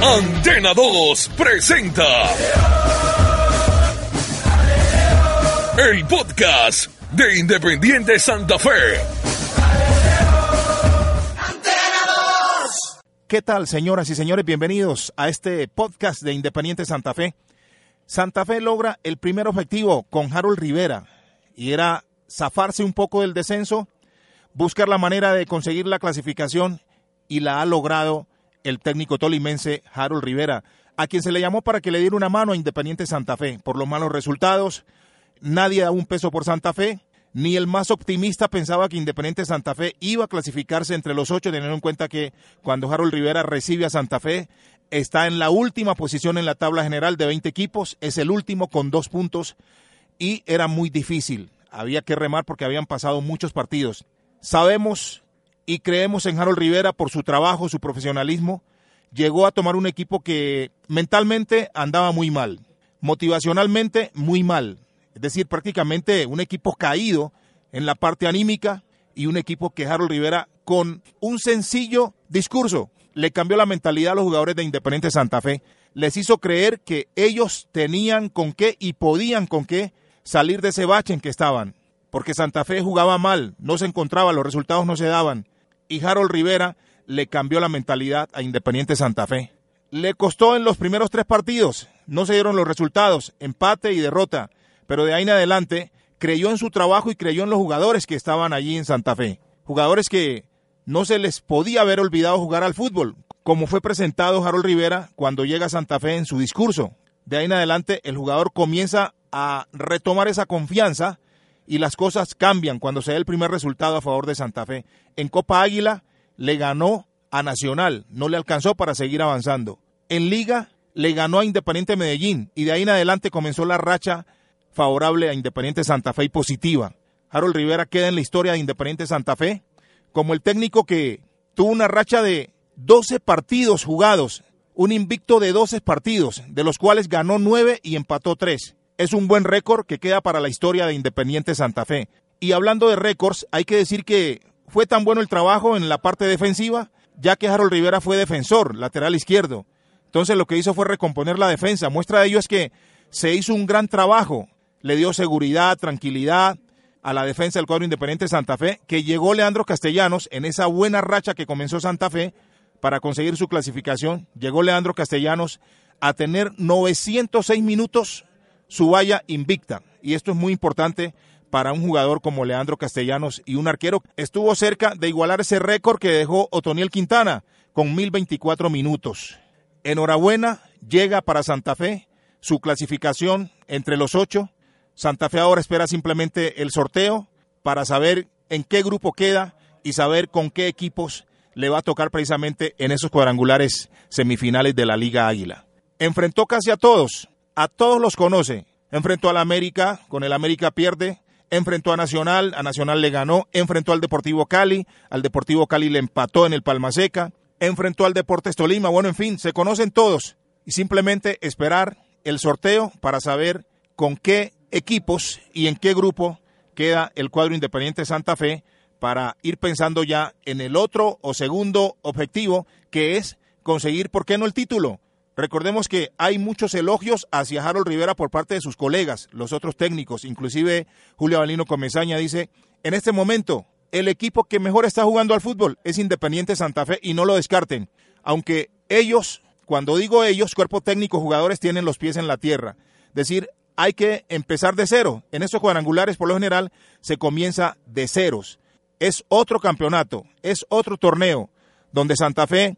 Antena 2 presenta el podcast de Independiente Santa Fe. ¿Qué tal, señoras y señores? Bienvenidos a este podcast de Independiente Santa Fe. Santa Fe logra el primer objetivo con Harold Rivera y era zafarse un poco del descenso, buscar la manera de conseguir la clasificación y la ha logrado el técnico tolimense Harold Rivera, a quien se le llamó para que le diera una mano a Independiente Santa Fe. Por los malos resultados, nadie da un peso por Santa Fe, ni el más optimista pensaba que Independiente Santa Fe iba a clasificarse entre los ocho, teniendo en cuenta que cuando Harold Rivera recibe a Santa Fe, está en la última posición en la tabla general de 20 equipos, es el último con dos puntos y era muy difícil. Había que remar porque habían pasado muchos partidos. Sabemos y creemos en Harold Rivera por su trabajo, su profesionalismo. Llegó a tomar un equipo que mentalmente andaba muy mal, motivacionalmente muy mal. Es decir, prácticamente un equipo caído en la parte anímica y un equipo que Harold Rivera con un sencillo discurso le cambió la mentalidad a los jugadores de Independiente Santa Fe. Les hizo creer que ellos tenían con qué y podían con qué salir de ese bache en que estaban. Porque Santa Fe jugaba mal, no se encontraba, los resultados no se daban y Harold Rivera le cambió la mentalidad a Independiente Santa Fe. Le costó en los primeros tres partidos, no se dieron los resultados, empate y derrota, pero de ahí en adelante creyó en su trabajo y creyó en los jugadores que estaban allí en Santa Fe. Jugadores que no se les podía haber olvidado jugar al fútbol, como fue presentado Harold Rivera cuando llega a Santa Fe en su discurso. De ahí en adelante el jugador comienza a retomar esa confianza y las cosas cambian cuando se da el primer resultado a favor de Santa Fe. En Copa Águila le ganó a Nacional, no le alcanzó para seguir avanzando. En Liga le ganó a Independiente Medellín y de ahí en adelante comenzó la racha favorable a Independiente Santa Fe y positiva. Harold Rivera queda en la historia de Independiente Santa Fe como el técnico que tuvo una racha de 12 partidos jugados, un invicto de 12 partidos, de los cuales ganó 9 y empató 3 es un buen récord que queda para la historia de Independiente Santa Fe. Y hablando de récords, hay que decir que fue tan bueno el trabajo en la parte defensiva, ya que Harold Rivera fue defensor, lateral izquierdo. Entonces lo que hizo fue recomponer la defensa. Muestra de ello es que se hizo un gran trabajo, le dio seguridad, tranquilidad a la defensa del cuadro Independiente Santa Fe, que llegó Leandro Castellanos en esa buena racha que comenzó Santa Fe para conseguir su clasificación. Llegó Leandro Castellanos a tener 906 minutos su valla invicta. Y esto es muy importante para un jugador como Leandro Castellanos y un arquero. Estuvo cerca de igualar ese récord que dejó Otoniel Quintana con 1024 minutos. Enhorabuena, llega para Santa Fe su clasificación entre los ocho. Santa Fe ahora espera simplemente el sorteo para saber en qué grupo queda y saber con qué equipos le va a tocar precisamente en esos cuadrangulares semifinales de la Liga Águila. Enfrentó casi a todos, a todos los conoce. Enfrentó al América, con el América pierde. Enfrentó a Nacional, a Nacional le ganó. Enfrentó al Deportivo Cali, al Deportivo Cali le empató en el Palmaseca. Enfrentó al Deportes Tolima. Bueno, en fin, se conocen todos. Y simplemente esperar el sorteo para saber con qué equipos y en qué grupo queda el cuadro Independiente Santa Fe para ir pensando ya en el otro o segundo objetivo, que es conseguir, ¿por qué no el título? Recordemos que hay muchos elogios hacia Harold Rivera por parte de sus colegas, los otros técnicos, inclusive Julio Avelino Comesaña dice, en este momento el equipo que mejor está jugando al fútbol es Independiente Santa Fe y no lo descarten, aunque ellos, cuando digo ellos, cuerpo técnico, jugadores tienen los pies en la tierra, decir, hay que empezar de cero. En estos cuadrangulares, por lo general, se comienza de ceros. Es otro campeonato, es otro torneo, donde Santa Fe,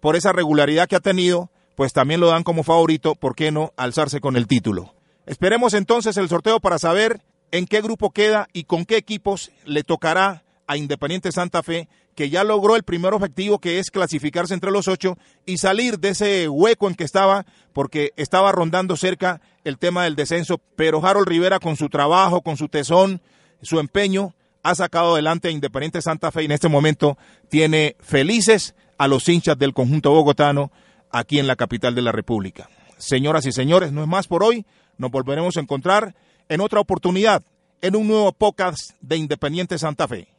por esa regularidad que ha tenido, pues también lo dan como favorito, ¿por qué no alzarse con el título? Esperemos entonces el sorteo para saber en qué grupo queda y con qué equipos le tocará a Independiente Santa Fe, que ya logró el primer objetivo, que es clasificarse entre los ocho y salir de ese hueco en que estaba, porque estaba rondando cerca el tema del descenso. Pero Harold Rivera, con su trabajo, con su tesón, su empeño, ha sacado adelante a Independiente Santa Fe y en este momento tiene felices a los hinchas del conjunto bogotano aquí en la capital de la República. Señoras y señores, no es más por hoy. Nos volveremos a encontrar en otra oportunidad en un nuevo podcast de Independiente Santa Fe.